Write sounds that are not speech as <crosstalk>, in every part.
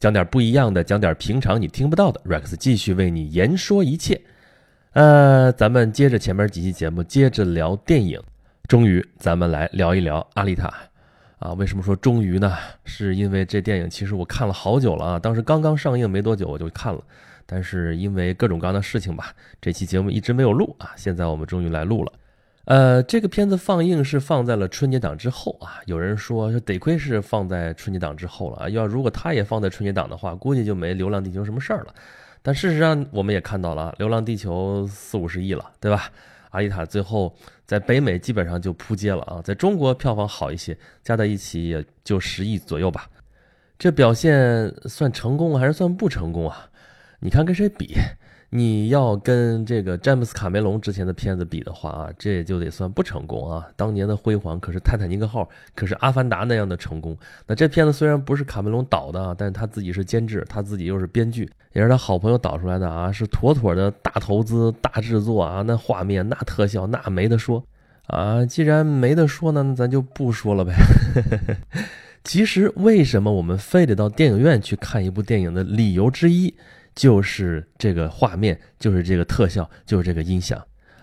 讲点不一样的，讲点平常你听不到的。Rex 继续为你言说一切。呃，咱们接着前面几期节目，接着聊电影。终于，咱们来聊一聊《阿丽塔》啊。为什么说终于呢？是因为这电影其实我看了好久了啊，当时刚刚上映没多久我就看了，但是因为各种各样的事情吧，这期节目一直没有录啊。现在我们终于来录了。呃，这个片子放映是放在了春节档之后啊。有人说，得亏是放在春节档之后了啊。要如果他也放在春节档的话，估计就没《流浪地球》什么事儿了。但事实上，我们也看到了，《流浪地球》四五十亿了，对吧？阿丽塔最后在北美基本上就扑街了啊，在中国票房好一些，加在一起也就十亿左右吧。这表现算成功还是算不成功啊？你看跟谁比？你要跟这个詹姆斯卡梅隆之前的片子比的话啊，这也就得算不成功啊。当年的辉煌可是泰坦尼克号，可是阿凡达那样的成功。那这片子虽然不是卡梅隆导的，但是他自己是监制，他自己又是编剧，也是他好朋友导出来的啊，是妥妥的大投资、大制作啊。那画面、那特效、那没得说啊。既然没得说呢，那咱就不说了呗。<laughs> 其实为什么我们非得到电影院去看一部电影的理由之一？就是这个画面，就是这个特效，就是这个音响，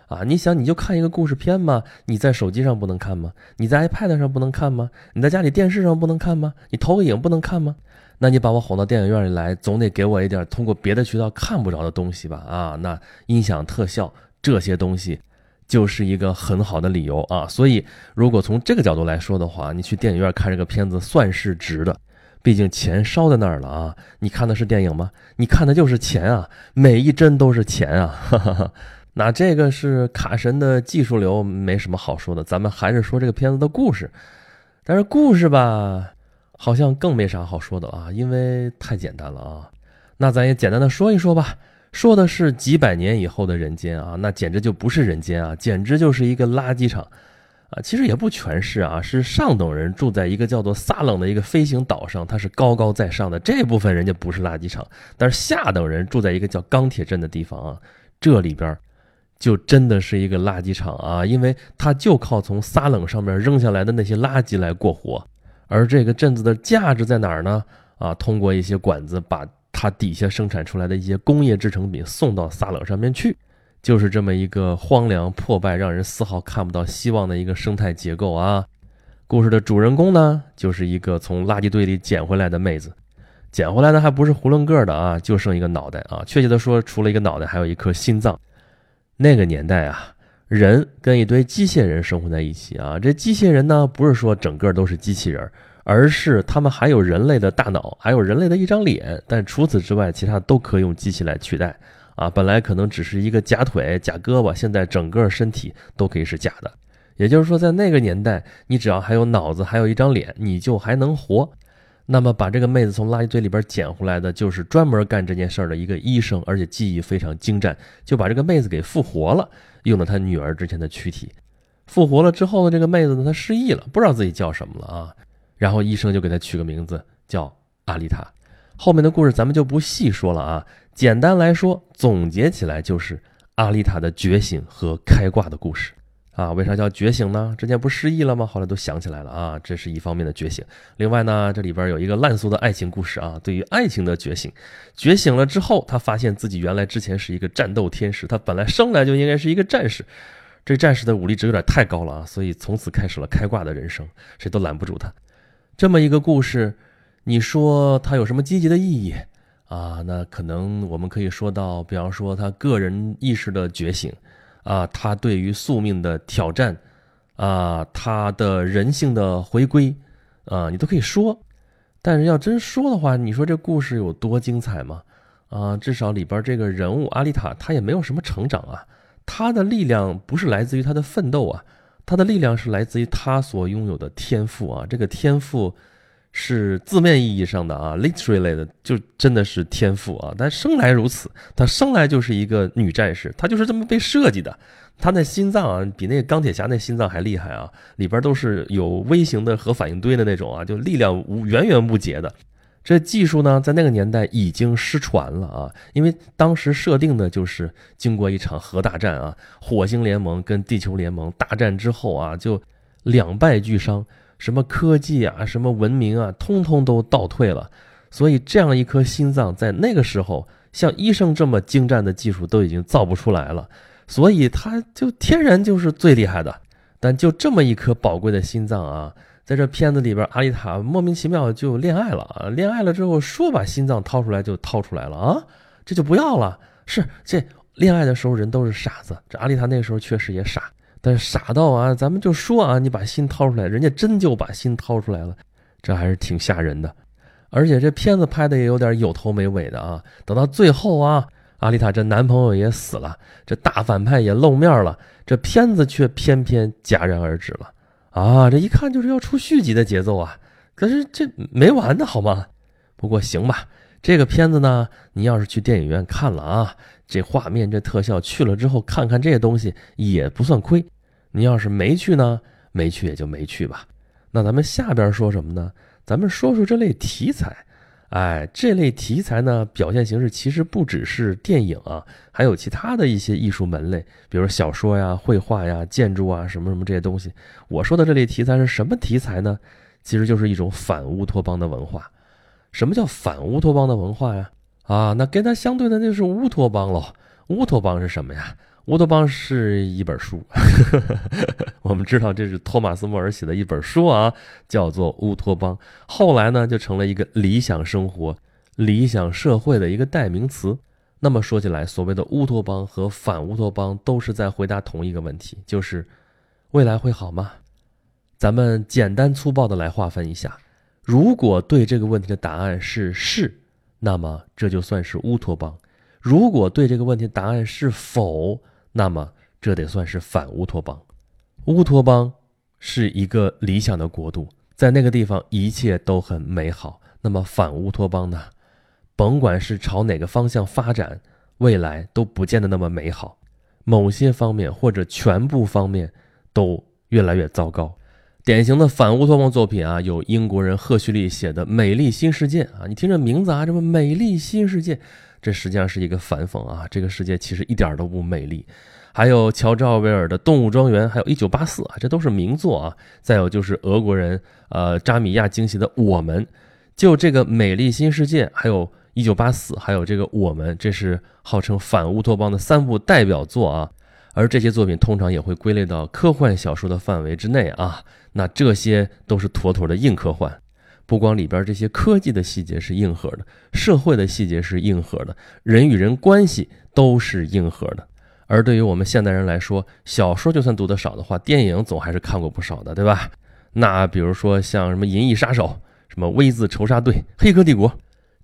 啊！你想，你就看一个故事片吗？你在手机上不能看吗？你在 iPad 上不能看吗？你在家里电视上不能看吗？你投个影不能看吗？那你把我哄到电影院里来，总得给我一点通过别的渠道看不着的东西吧？啊，那音响、特效这些东西，就是一个很好的理由啊！所以，如果从这个角度来说的话，你去电影院看这个片子算是值的。毕竟钱烧在那儿了啊！你看的是电影吗？你看的就是钱啊！每一帧都是钱啊！哈哈哈。那这个是卡神的技术流，没什么好说的。咱们还是说这个片子的故事。但是故事吧，好像更没啥好说的啊，因为太简单了啊。那咱也简单的说一说吧。说的是几百年以后的人间啊，那简直就不是人间啊，简直就是一个垃圾场。啊，其实也不全是啊，是上等人住在一个叫做撒冷的一个飞行岛上，它是高高在上的这部分人家不是垃圾场，但是下等人住在一个叫钢铁镇的地方啊，这里边就真的是一个垃圾场啊，因为它就靠从撒冷上面扔下来的那些垃圾来过活，而这个镇子的价值在哪儿呢？啊，通过一些管子把它底下生产出来的一些工业制成品送到撒冷上面去。就是这么一个荒凉破败、让人丝毫看不到希望的一个生态结构啊！故事的主人公呢，就是一个从垃圾堆里捡回来的妹子，捡回来的还不是囫囵个的啊，就剩一个脑袋啊！确切的说，除了一个脑袋，还有一颗心脏。那个年代啊，人跟一堆机械人生活在一起啊，这机械人呢，不是说整个都是机器人，而是他们还有人类的大脑，还有人类的一张脸，但除此之外，其他都可以用机器来取代。啊，本来可能只是一个假腿、假胳膊，现在整个身体都可以是假的。也就是说，在那个年代，你只要还有脑子，还有一张脸，你就还能活。那么，把这个妹子从垃圾堆里边捡回来的，就是专门干这件事儿的一个医生，而且技艺非常精湛，就把这个妹子给复活了，用了他女儿之前的躯体。复活了之后呢，这个妹子呢，她失忆了，不知道自己叫什么了啊。然后医生就给她取个名字，叫阿丽塔。后面的故事咱们就不细说了啊。简单来说，总结起来就是阿丽塔的觉醒和开挂的故事啊。为啥叫觉醒呢？之前不失忆了吗？后来都想起来了啊。这是一方面的觉醒。另外呢，这里边有一个烂俗的爱情故事啊。对于爱情的觉醒，觉醒了之后，他发现自己原来之前是一个战斗天使，他本来生来就应该是一个战士。这战士的武力值有点太高了啊，所以从此开始了开挂的人生，谁都拦不住他。这么一个故事，你说它有什么积极的意义？啊，那可能我们可以说到，比方说他个人意识的觉醒，啊，他对于宿命的挑战，啊，他的人性的回归，啊，你都可以说。但是要真说的话，你说这故事有多精彩吗？啊，至少里边这个人物阿丽塔，他也没有什么成长啊，他的力量不是来自于他的奋斗啊，他的力量是来自于他所拥有的天赋啊，这个天赋。是字面意义上的啊，literally 的，就真的是天赋啊。但生来如此，她生来就是一个女战士，她就是这么被设计的。她那心脏啊，比那个钢铁侠那心脏还厉害啊，里边都是有微型的核反应堆的那种啊，就力量无源源不竭的。这技术呢，在那个年代已经失传了啊，因为当时设定的就是经过一场核大战啊，火星联盟跟地球联盟大战之后啊，就两败俱伤。什么科技啊，什么文明啊，通通都倒退了，所以这样一颗心脏在那个时候，像医生这么精湛的技术都已经造不出来了，所以它就天然就是最厉害的。但就这么一颗宝贵的心脏啊，在这片子里边，阿丽塔莫名其妙就恋爱了啊！恋爱了之后，说把心脏掏出来就掏出来了啊，这就不要了。是这恋爱的时候人都是傻子，这阿丽塔那个时候确实也傻，但是傻到啊，咱们就说啊，你把心掏出来，人家真就把心掏出来了，这还是挺吓人的。而且这片子拍的也有点有头没尾的啊，等到最后啊，阿丽塔这男朋友也死了，这大反派也露面了，这片子却偏偏戛然而止了啊！这一看就是要出续集的节奏啊，可是这没完的好吗？不过行吧。这个片子呢，你要是去电影院看了啊，这画面这特效去了之后，看看这些东西也不算亏。你要是没去呢，没去也就没去吧。那咱们下边说什么呢？咱们说说这类题材。哎，这类题材呢，表现形式其实不只是电影啊，还有其他的一些艺术门类，比如小说呀、绘画呀、建筑啊什么什么这些东西。我说的这类题材是什么题材呢？其实就是一种反乌托邦的文化。什么叫反乌托邦的文化呀？啊，那跟它相对的那就是乌托邦喽。乌托邦是什么呀？乌托邦是一本书，<laughs> 我们知道这是托马斯·莫尔写的一本书啊，叫做《乌托邦》。后来呢，就成了一个理想生活、理想社会的一个代名词。那么说起来，所谓的乌托邦和反乌托邦都是在回答同一个问题，就是未来会好吗？咱们简单粗暴的来划分一下。如果对这个问题的答案是是，那么这就算是乌托邦；如果对这个问题答案是否，那么这得算是反乌托邦。乌托邦是一个理想的国度，在那个地方一切都很美好。那么反乌托邦呢？甭管是朝哪个方向发展，未来都不见得那么美好，某些方面或者全部方面都越来越糟糕。典型的反乌托邦作品啊，有英国人赫胥黎写的《美丽新世界》啊，你听这名字啊，这么美丽新世界，这实际上是一个反讽啊，这个世界其实一点都不美丽。还有乔治奥威尔的《动物庄园》，还有一九八四啊，这都是名作啊。再有就是俄国人呃扎米亚惊喜的《我们》，就这个《美丽新世界》，还有一九八四，还有这个《我们》，这是号称反乌托邦的三部代表作啊。而这些作品通常也会归类到科幻小说的范围之内啊。那这些都是妥妥的硬科幻，不光里边这些科技的细节是硬核的，社会的细节是硬核的，人与人关系都是硬核的。而对于我们现代人来说，小说就算读得少的话，电影总还是看过不少的，对吧？那比如说像什么《银翼杀手》、什么《V 字仇杀队》、《黑客帝国》，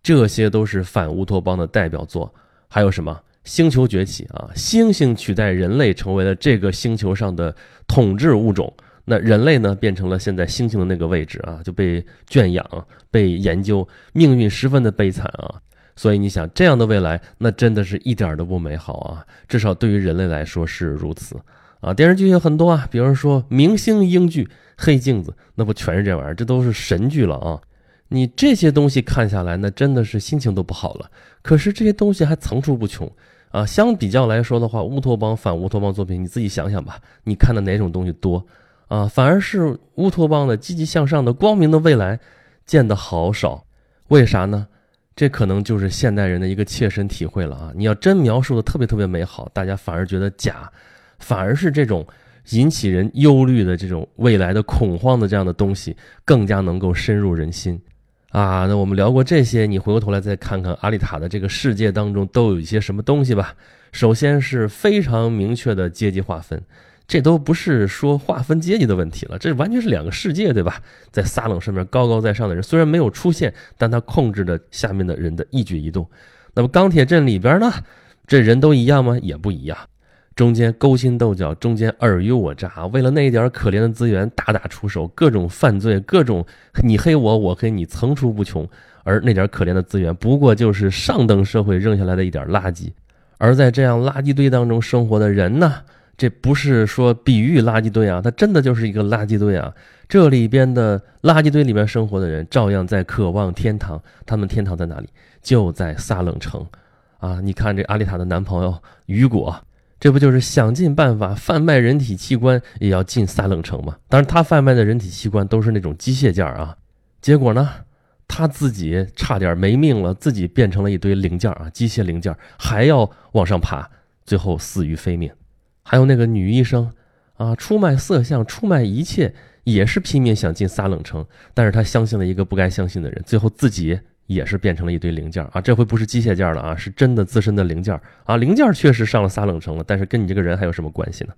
这些都是反乌托邦的代表作。还有什么《星球崛起》啊？猩猩取代人类成为了这个星球上的统治物种。那人类呢，变成了现在猩猩的那个位置啊，就被圈养、被研究，命运十分的悲惨啊。所以你想，这样的未来，那真的是一点都不美好啊。至少对于人类来说是如此啊。电视剧有很多啊，比如说明星英剧《黑镜子》，那不全是这玩意儿，这都是神剧了啊。你这些东西看下来，那真的是心情都不好了。可是这些东西还层出不穷啊。相比较来说的话，乌托邦、反乌托邦作品，你自己想想吧，你看的哪种东西多？啊，反而是乌托邦的积极向上的光明的未来，见得好少，为啥呢？这可能就是现代人的一个切身体会了啊！你要真描述的特别特别美好，大家反而觉得假，反而是这种引起人忧虑的这种未来的恐慌的这样的东西，更加能够深入人心啊！那我们聊过这些，你回过头来再看看阿丽塔的这个世界当中都有一些什么东西吧。首先是非常明确的阶级划分。这都不是说划分阶级的问题了，这完全是两个世界，对吧？在撒冷上面高高在上的人虽然没有出现，但他控制着下面的人的一举一动。那么钢铁镇里边呢，这人都一样吗？也不一样，中间勾心斗角，中间尔虞我诈，为了那一点可怜的资源大打出手，各种犯罪，各种你黑我，我黑你，层出不穷。而那点可怜的资源，不过就是上等社会扔下来的一点垃圾。而在这样垃圾堆当中生活的人呢？这不是说比喻垃圾堆啊，它真的就是一个垃圾堆啊。这里边的垃圾堆里面生活的人，照样在渴望天堂。他们天堂在哪里？就在撒冷城啊！你看这阿丽塔的男朋友雨果，这不就是想尽办法贩卖人体器官，也要进撒冷城吗？当然，他贩卖的人体器官都是那种机械件啊。结果呢，他自己差点没命了，自己变成了一堆零件啊，机械零件，还要往上爬，最后死于非命。还有那个女医生啊，出卖色相，出卖一切，也是拼命想进撒冷城，但是他相信了一个不该相信的人，最后自己也是变成了一堆零件啊。这回不是机械件了啊，是真的自身的零件啊。零件确实上了撒冷城了，但是跟你这个人还有什么关系呢？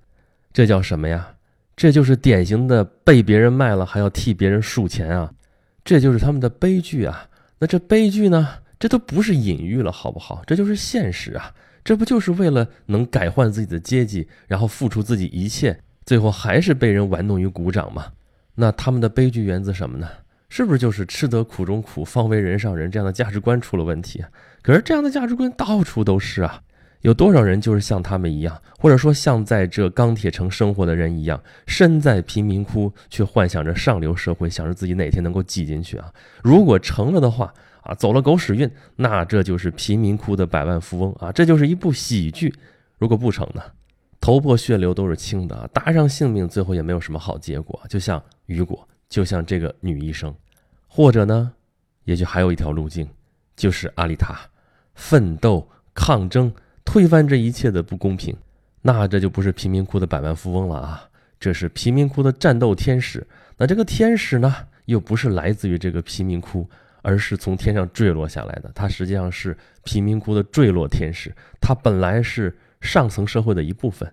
这叫什么呀？这就是典型的被别人卖了还要替别人数钱啊！这就是他们的悲剧啊！那这悲剧呢？这都不是隐喻了，好不好？这就是现实啊！这不就是为了能改换自己的阶级，然后付出自己一切，最后还是被人玩弄于股掌吗？那他们的悲剧源自什么呢？是不是就是吃得苦中苦，方为人上人这样的价值观出了问题？可是这样的价值观到处都是啊！有多少人就是像他们一样，或者说像在这钢铁城生活的人一样，身在贫民窟，却幻想着上流社会，想着自己哪天能够挤进去啊？如果成了的话啊，走了狗屎运，那这就是贫民窟的百万富翁啊！这就是一部喜剧。如果不成呢？头破血流都是轻的，搭上性命，最后也没有什么好结果。就像雨果，就像这个女医生，或者呢，也许还有一条路径，就是阿丽塔，奋斗抗争。推翻这一切的不公平，那这就不是贫民窟的百万富翁了啊！这是贫民窟的战斗天使。那这个天使呢，又不是来自于这个贫民窟，而是从天上坠落下来的。他实际上是贫民窟的坠落天使。他本来是上层社会的一部分，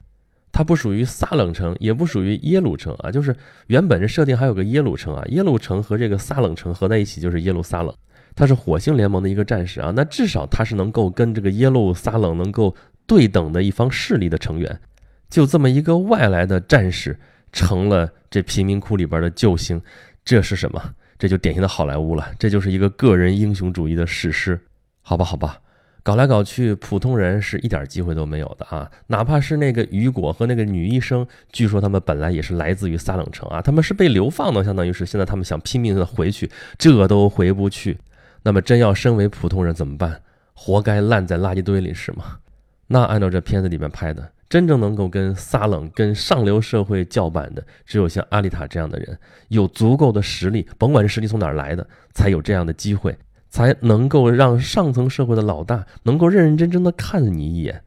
他不属于撒冷城，也不属于耶路城啊。就是原本这设定还有个耶路城啊，耶路城和这个撒冷城合在一起就是耶路撒冷。他是火星联盟的一个战士啊，那至少他是能够跟这个耶路撒冷能够对等的一方势力的成员。就这么一个外来的战士成了这贫民窟里边的救星，这是什么？这就典型的好莱坞了，这就是一个个人英雄主义的史诗。好吧，好吧，搞来搞去，普通人是一点机会都没有的啊！哪怕是那个雨果和那个女医生，据说他们本来也是来自于撒冷城啊，他们是被流放的，相当于是现在他们想拼命的回去，这都回不去。那么真要身为普通人怎么办？活该烂在垃圾堆里是吗？那按照这片子里面拍的，真正能够跟撒冷、跟上流社会叫板的，只有像阿丽塔这样的人，有足够的实力，甭管这实力从哪儿来的，才有这样的机会，才能够让上层社会的老大能够认认真真的看你一眼。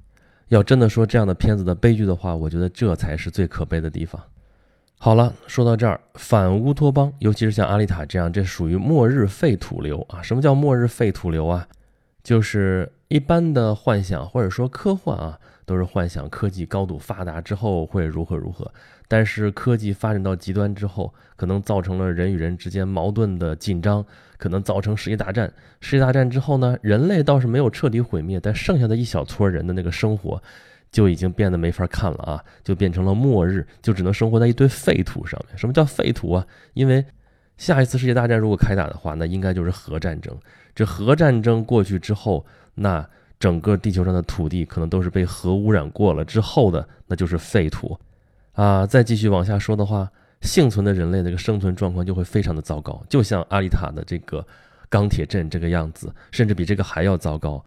要真的说这样的片子的悲剧的话，我觉得这才是最可悲的地方。好了，说到这儿，反乌托邦，尤其是像阿丽塔这样，这属于末日废土流啊！什么叫末日废土流啊？就是一般的幻想或者说科幻啊，都是幻想科技高度发达之后会如何如何。但是科技发展到极端之后，可能造成了人与人之间矛盾的紧张，可能造成世界大战。世界大战之后呢，人类倒是没有彻底毁灭，但剩下的一小撮人的那个生活。就已经变得没法看了啊！就变成了末日，就只能生活在一堆废土上面。什么叫废土啊？因为下一次世界大战如果开打的话，那应该就是核战争。这核战争过去之后，那整个地球上的土地可能都是被核污染过了之后的，那就是废土啊！再继续往下说的话，幸存的人类这个生存状况就会非常的糟糕，就像阿丽塔的这个钢铁镇这个样子，甚至比这个还要糟糕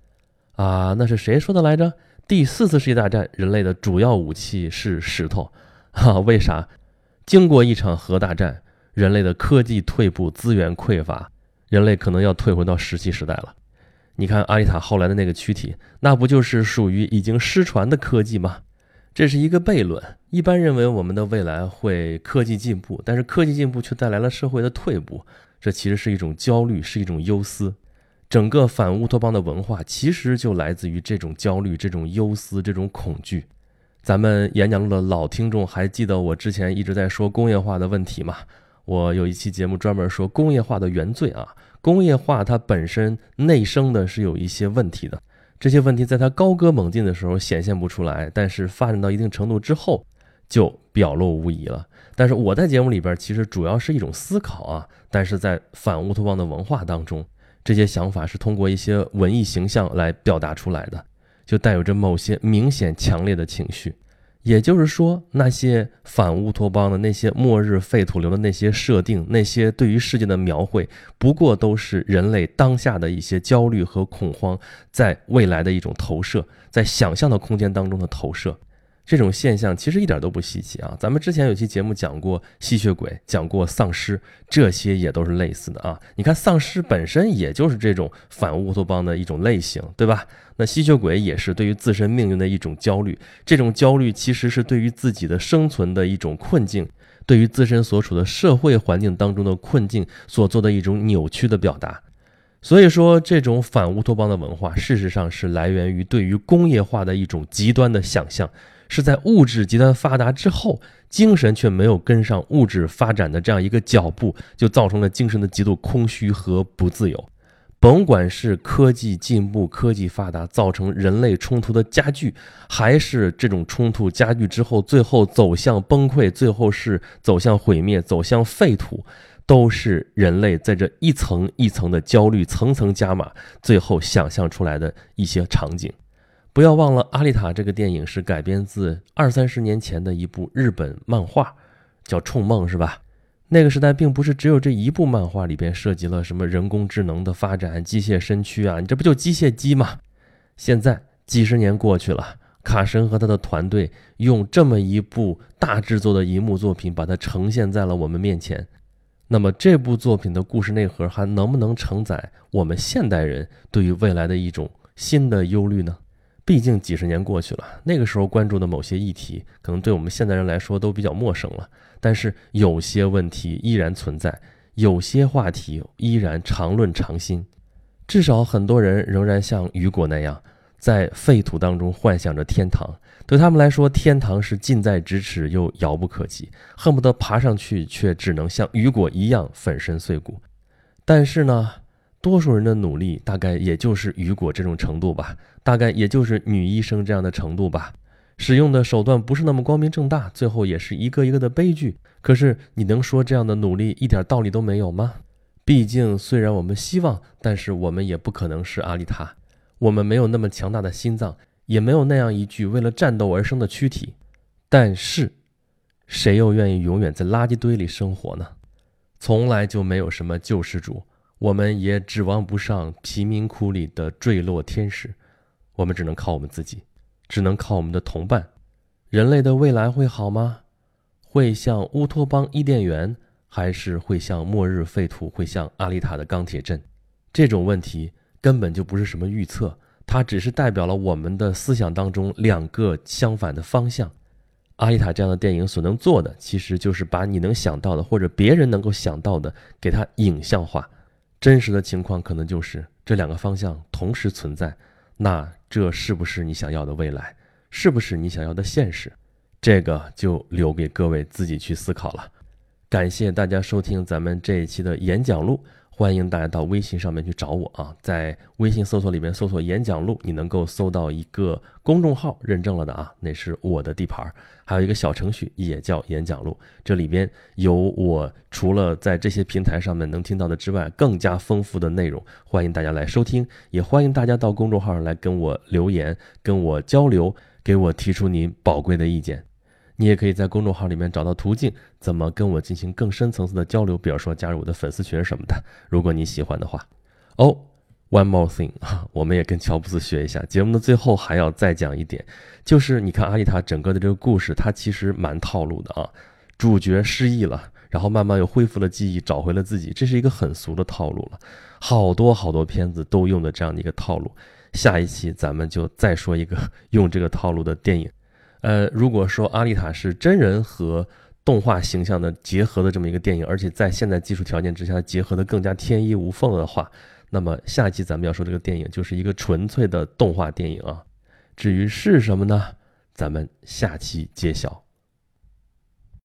啊！那是谁说的来着？第四次世界大战，人类的主要武器是石头，哈，<laughs> 为啥？经过一场核大战，人类的科技退步，资源匮乏，人类可能要退回到石器时代了。你看阿丽塔后来的那个躯体，那不就是属于已经失传的科技吗？这是一个悖论。一般认为我们的未来会科技进步，但是科技进步却带来了社会的退步，这其实是一种焦虑，是一种忧思。整个反乌托邦的文化其实就来自于这种焦虑、这种忧思、这种恐惧。咱们演讲录的老听众还记得我之前一直在说工业化的问题吗？我有一期节目专门说工业化的原罪啊。工业化它本身内生的是有一些问题的，这些问题在它高歌猛进的时候显现不出来，但是发展到一定程度之后就表露无遗了。但是我在节目里边其实主要是一种思考啊，但是在反乌托邦的文化当中。这些想法是通过一些文艺形象来表达出来的，就带有着某些明显强烈的情绪。也就是说，那些反乌托邦的那些末日废土流的那些设定，那些对于世界的描绘，不过都是人类当下的一些焦虑和恐慌，在未来的一种投射，在想象的空间当中的投射。这种现象其实一点都不稀奇啊。咱们之前有期节目讲过吸血鬼，讲过丧尸，这些也都是类似的啊。你看丧尸本身也就是这种反乌托邦的一种类型，对吧？那吸血鬼也是对于自身命运的一种焦虑，这种焦虑其实是对于自己的生存的一种困境，对于自身所处的社会环境当中的困境所做的一种扭曲的表达。所以说，这种反乌托邦的文化，事实上是来源于对于工业化的一种极端的想象，是在物质极端发达之后，精神却没有跟上物质发展的这样一个脚步，就造成了精神的极度空虚和不自由。甭管是科技进步、科技发达造成人类冲突的加剧，还是这种冲突加剧之后，最后走向崩溃，最后是走向毁灭、走向废土。都是人类在这一层一层的焦虑层层加码，最后想象出来的一些场景。不要忘了，《阿丽塔》这个电影是改编自二三十年前的一部日本漫画，叫《冲梦》，是吧？那个时代并不是只有这一部漫画里边涉及了什么人工智能的发展、机械身躯啊，你这不就机械姬吗？现在几十年过去了，卡神和他的团队用这么一部大制作的银幕作品，把它呈现在了我们面前。那么这部作品的故事内核还能不能承载我们现代人对于未来的一种新的忧虑呢？毕竟几十年过去了，那个时候关注的某些议题，可能对我们现代人来说都比较陌生了。但是有些问题依然存在，有些话题依然常论常新。至少很多人仍然像雨果那样，在废土当中幻想着天堂。对他们来说，天堂是近在咫尺又遥不可及，恨不得爬上去，却只能像雨果一样粉身碎骨。但是呢，多数人的努力大概也就是雨果这种程度吧，大概也就是女医生这样的程度吧。使用的手段不是那么光明正大，最后也是一个一个的悲剧。可是你能说这样的努力一点道理都没有吗？毕竟，虽然我们希望，但是我们也不可能是阿丽塔，我们没有那么强大的心脏。也没有那样一具为了战斗而生的躯体，但是，谁又愿意永远在垃圾堆里生活呢？从来就没有什么救世主，我们也指望不上贫民窟里的坠落天使，我们只能靠我们自己，只能靠我们的同伴。人类的未来会好吗？会像乌托邦伊甸园，还是会像末日废土，会像阿丽塔的钢铁镇？这种问题根本就不是什么预测。它只是代表了我们的思想当中两个相反的方向。阿丽塔这样的电影所能做的，其实就是把你能想到的或者别人能够想到的，给它影像化。真实的情况可能就是这两个方向同时存在。那这是不是你想要的未来？是不是你想要的现实？这个就留给各位自己去思考了。感谢大家收听咱们这一期的演讲录。欢迎大家到微信上面去找我啊，在微信搜索里面搜索“演讲录”，你能够搜到一个公众号认证了的啊，那是我的地盘。还有一个小程序也叫“演讲录”，这里边有我除了在这些平台上面能听到的之外，更加丰富的内容。欢迎大家来收听，也欢迎大家到公众号上来跟我留言、跟我交流，给我提出您宝贵的意见。你也可以在公众号里面找到途径，怎么跟我进行更深层次的交流，比如说加入我的粉丝群什么的。如果你喜欢的话，哦，one more thing 啊，我们也跟乔布斯学一下。节目的最后还要再讲一点，就是你看阿丽塔整个的这个故事，它其实蛮套路的啊。主角失忆了，然后慢慢又恢复了记忆，找回了自己，这是一个很俗的套路了。好多好多片子都用的这样的一个套路。下一期咱们就再说一个 <laughs> 用这个套路的电影。呃，如果说阿丽塔是真人和动画形象的结合的这么一个电影，而且在现在技术条件之下结合的更加天衣无缝的话，那么下期咱们要说这个电影就是一个纯粹的动画电影啊。至于是什么呢？咱们下期揭晓。